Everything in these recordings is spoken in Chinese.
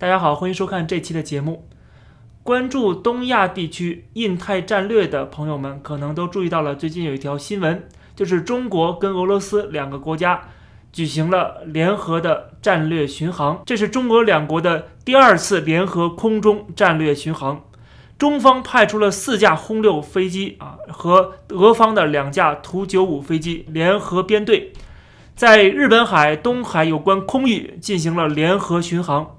大家好，欢迎收看这期的节目。关注东亚地区、印太战略的朋友们，可能都注意到了最近有一条新闻，就是中国跟俄罗斯两个国家举行了联合的战略巡航，这是中俄两国的第二次联合空中战略巡航。中方派出了四架轰六飞机啊，和俄方的两架图九五飞机联合编队，在日本海、东海有关空域进行了联合巡航。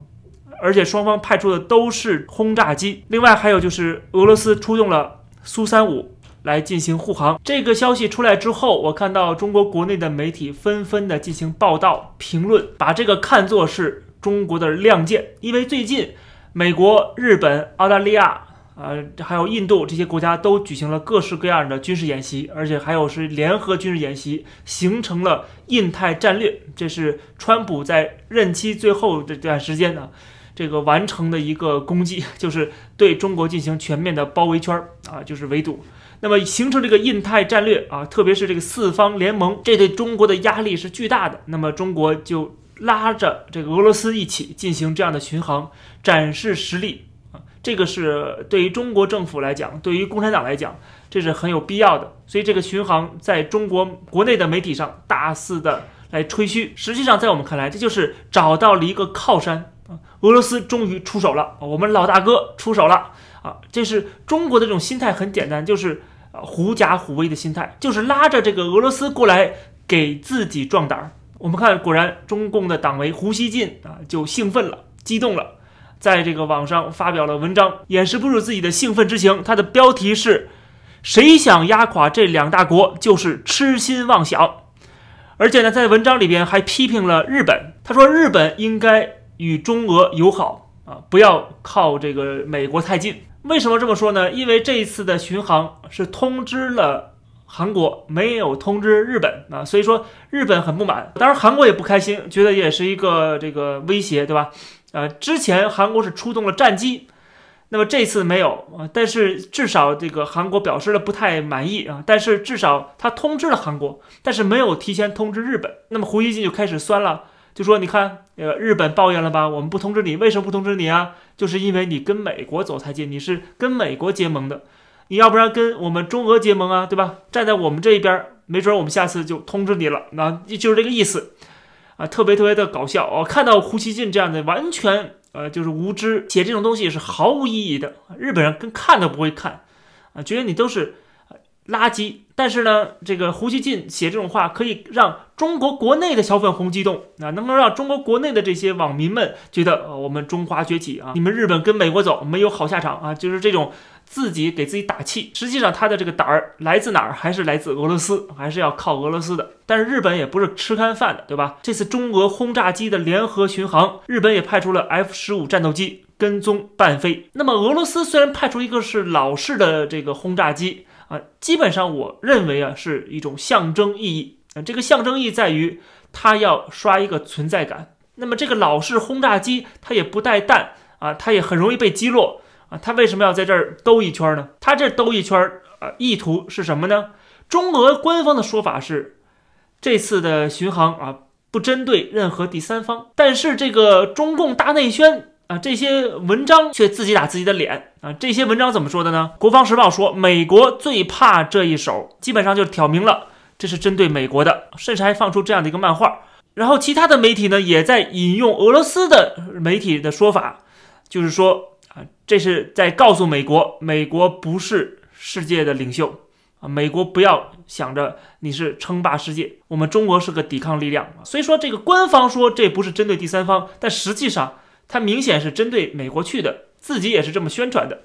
而且双方派出的都是轰炸机，另外还有就是俄罗斯出动了苏三五来进行护航。这个消息出来之后，我看到中国国内的媒体纷纷的进行报道评论，把这个看作是中国的亮剑。因为最近美国、日本、澳大利亚，呃，还有印度这些国家都举行了各式各样的军事演习，而且还有是联合军事演习，形成了印太战略。这是川普在任期最后这段时间呢。这个完成的一个功绩，就是对中国进行全面的包围圈儿啊，就是围堵。那么形成这个印太战略啊，特别是这个四方联盟，这对中国的压力是巨大的。那么中国就拉着这个俄罗斯一起进行这样的巡航，展示实力啊，这个是对于中国政府来讲，对于共产党来讲，这是很有必要的。所以这个巡航在中国国内的媒体上大肆的来吹嘘，实际上在我们看来，这就是找到了一个靠山。俄罗斯终于出手了，我们老大哥出手了啊！这是中国的这种心态，很简单，就是狐假虎威的心态，就是拉着这个俄罗斯过来给自己壮胆儿。我们看，果然中共的党委胡锡进啊就兴奋了，激动了，在这个网上发表了文章，掩饰不住自己的兴奋之情。他的标题是“谁想压垮这两大国，就是痴心妄想”，而且呢，在文章里边还批评了日本，他说日本应该。与中俄友好啊，不要靠这个美国太近。为什么这么说呢？因为这一次的巡航是通知了韩国，没有通知日本啊，所以说日本很不满。当然韩国也不开心，觉得也是一个这个威胁，对吧？呃，之前韩国是出动了战机，那么这次没有啊，但是至少这个韩国表示了不太满意啊。但是至少他通知了韩国，但是没有提前通知日本。那么胡锡进就开始酸了。就说你看，呃，日本抱怨了吧？我们不通知你，为什么不通知你啊？就是因为你跟美国走太近，你是跟美国结盟的，你要不然跟我们中俄结盟啊，对吧？站在我们这一边，没准我们下次就通知你了，那就是这个意思，啊，特别特别的搞笑哦。看到胡锡进这样的，完全呃就是无知，写这种东西是毫无意义的，日本人跟看都不会看，啊，觉得你都是。垃圾，但是呢，这个胡锡进写这种话，可以让中国国内的小粉红激动啊，能够让中国国内的这些网民们觉得，呃，我们中华崛起啊，你们日本跟美国走没有好下场啊，就是这种自己给自己打气。实际上，他的这个胆儿来自哪儿？还是来自俄罗斯，还是要靠俄罗斯的。但是日本也不是吃干饭的，对吧？这次中俄轰炸机的联合巡航，日本也派出了 F 十五战斗机跟踪伴飞。那么俄罗斯虽然派出一个是老式的这个轰炸机。啊，基本上我认为啊，是一种象征意义啊。这个象征意义在于，它要刷一个存在感。那么这个老式轰炸机，它也不带弹啊，它也很容易被击落啊。它为什么要在这儿兜一圈呢？它这兜一圈啊，意图是什么呢？中俄官方的说法是，这次的巡航啊，不针对任何第三方。但是这个中共大内宣。啊，这些文章却自己打自己的脸啊！这些文章怎么说的呢？国防时报说，美国最怕这一手，基本上就挑明了这是针对美国的，甚至还放出这样的一个漫画。然后其他的媒体呢，也在引用俄罗斯的媒体的说法，就是说啊，这是在告诉美国，美国不是世界的领袖啊，美国不要想着你是称霸世界，我们中国是个抵抗力量。所以说，这个官方说这不是针对第三方，但实际上。它明显是针对美国去的，自己也是这么宣传的。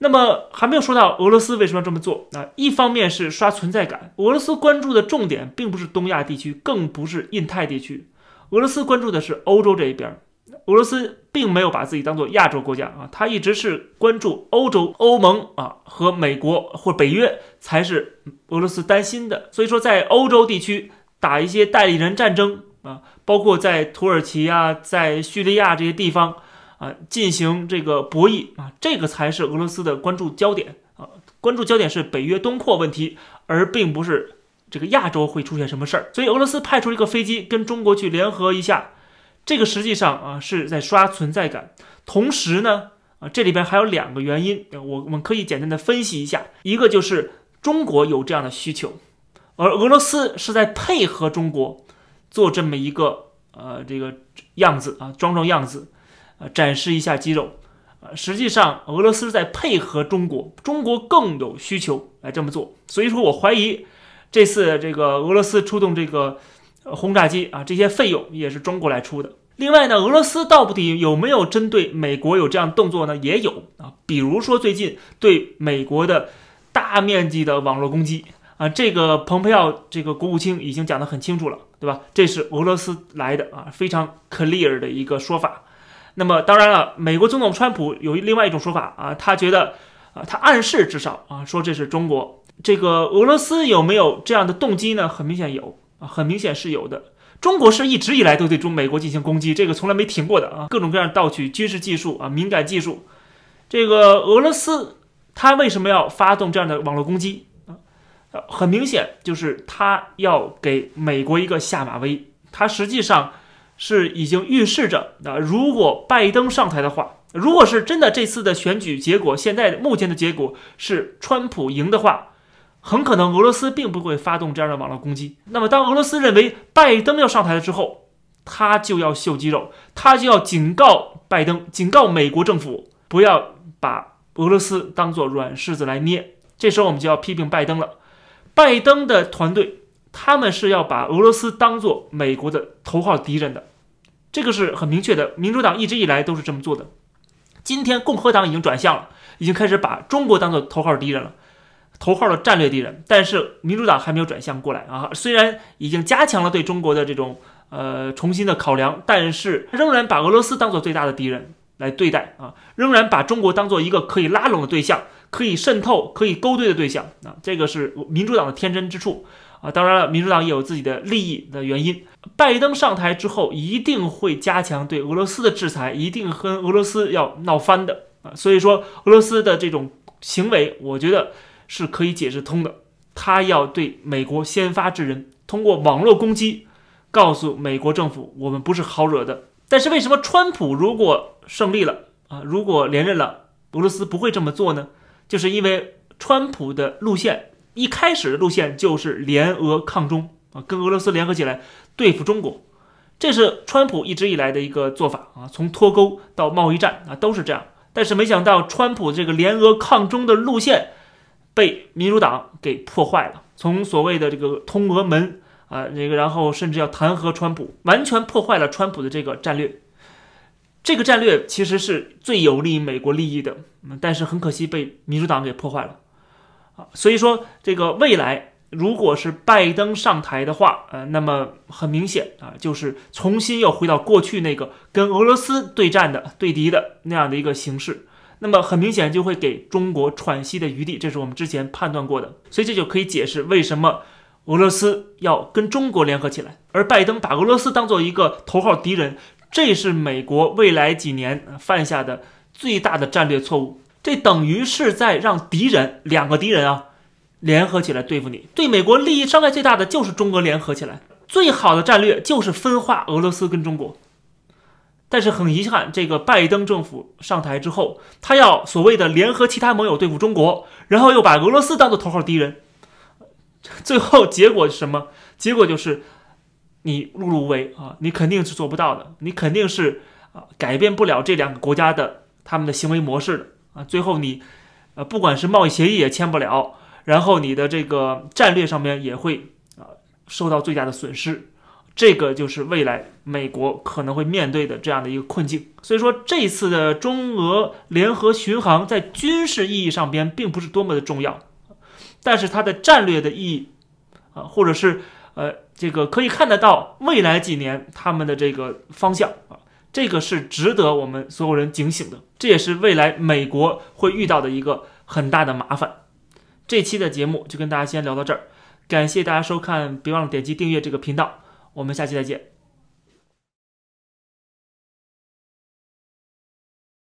那么还没有说到俄罗斯为什么要这么做啊？一方面是刷存在感，俄罗斯关注的重点并不是东亚地区，更不是印太地区，俄罗斯关注的是欧洲这一边。俄罗斯并没有把自己当做亚洲国家啊，他一直是关注欧洲、欧盟啊和美国或北约才是俄罗斯担心的。所以说，在欧洲地区打一些代理人战争。啊，包括在土耳其啊，在叙利亚这些地方啊，进行这个博弈啊，这个才是俄罗斯的关注焦点啊。关注焦点是北约东扩问题，而并不是这个亚洲会出现什么事儿。所以俄罗斯派出一个飞机跟中国去联合一下，这个实际上啊是在刷存在感。同时呢，啊这里边还有两个原因，我我们可以简单的分析一下。一个就是中国有这样的需求，而俄罗斯是在配合中国做这么一个呃这个样子啊，装装样子，呃展示一下肌肉。呃，实际上俄罗斯在配合中国，中国更有需求来这么做。所以说我怀疑这次这个俄罗斯出动这个。轰炸机啊，这些费用也是中国来出的。另外呢，俄罗斯到底有没有针对美国有这样动作呢？也有啊，比如说最近对美国的大面积的网络攻击啊，这个蓬佩奥这个国务卿已经讲得很清楚了，对吧？这是俄罗斯来的啊，非常 clear 的一个说法。那么当然了，美国总统川普有另外一种说法啊，他觉得啊，他暗示至少啊，说这是中国。这个俄罗斯有没有这样的动机呢？很明显有。啊，很明显是有的。中国是一直以来都对中美国进行攻击，这个从来没停过的啊，各种各样盗取军事技术啊，敏感技术。这个俄罗斯他为什么要发动这样的网络攻击很明显就是他要给美国一个下马威。他实际上是已经预示着啊，如果拜登上台的话，如果是真的这次的选举结果，现在目前的结果是川普赢的话。很可能俄罗斯并不会发动这样的网络攻击。那么，当俄罗斯认为拜登要上台了之后，他就要秀肌肉，他就要警告拜登，警告美国政府不要把俄罗斯当做软柿子来捏。这时候，我们就要批评拜登了。拜登的团队，他们是要把俄罗斯当做美国的头号敌人的，这个是很明确的。民主党一直以来都是这么做的。今天，共和党已经转向了，已经开始把中国当做头号敌人了。头号的战略敌人，但是民主党还没有转向过来啊。虽然已经加强了对中国的这种呃重新的考量，但是仍然把俄罗斯当做最大的敌人来对待啊，仍然把中国当做一个可以拉拢的对象，可以渗透、可以勾兑的对象啊。这个是民主党的天真之处啊。当然了，民主党也有自己的利益的原因。拜登上台之后，一定会加强对俄罗斯的制裁，一定和俄罗斯要闹翻的啊。所以说，俄罗斯的这种行为，我觉得。是可以解释通的。他要对美国先发制人，通过网络攻击，告诉美国政府我们不是好惹的。但是为什么川普如果胜利了啊，如果连任了，俄罗斯不会这么做呢？就是因为川普的路线一开始的路线就是联俄抗中啊，跟俄罗斯联合起来对付中国，这是川普一直以来的一个做法啊，从脱钩到贸易战啊都是这样。但是没想到川普这个联俄抗中的路线。被民主党给破坏了，从所谓的这个通俄门啊，那个然后甚至要弹劾川普，完全破坏了川普的这个战略。这个战略其实是最有利于美国利益的，嗯但是很可惜被民主党给破坏了啊。所以说，这个未来如果是拜登上台的话，呃，那么很明显啊，就是重新又回到过去那个跟俄罗斯对战的对敌的那样的一个形式。那么很明显就会给中国喘息的余地，这是我们之前判断过的，所以这就可以解释为什么俄罗斯要跟中国联合起来，而拜登把俄罗斯当做一个头号敌人，这是美国未来几年犯下的最大的战略错误。这等于是在让敌人两个敌人啊联合起来对付你，对美国利益伤害最大的就是中俄联合起来，最好的战略就是分化俄罗斯跟中国。但是很遗憾，这个拜登政府上台之后，他要所谓的联合其他盟友对付中国，然后又把俄罗斯当做头号敌人，最后结果是什么？结果就是你碌碌无为啊！你肯定是做不到的，你肯定是啊改变不了这两个国家的他们的行为模式的啊！最后你呃不管是贸易协议也签不了，然后你的这个战略上面也会啊受到最大的损失。这个就是未来美国可能会面对的这样的一个困境。所以说，这次的中俄联合巡航在军事意义上边并不是多么的重要，但是它的战略的意义啊，或者是呃，这个可以看得到未来几年他们的这个方向啊，这个是值得我们所有人警醒的。这也是未来美国会遇到的一个很大的麻烦。这期的节目就跟大家先聊到这儿，感谢大家收看，别忘了点击订阅这个频道。我们下期再见。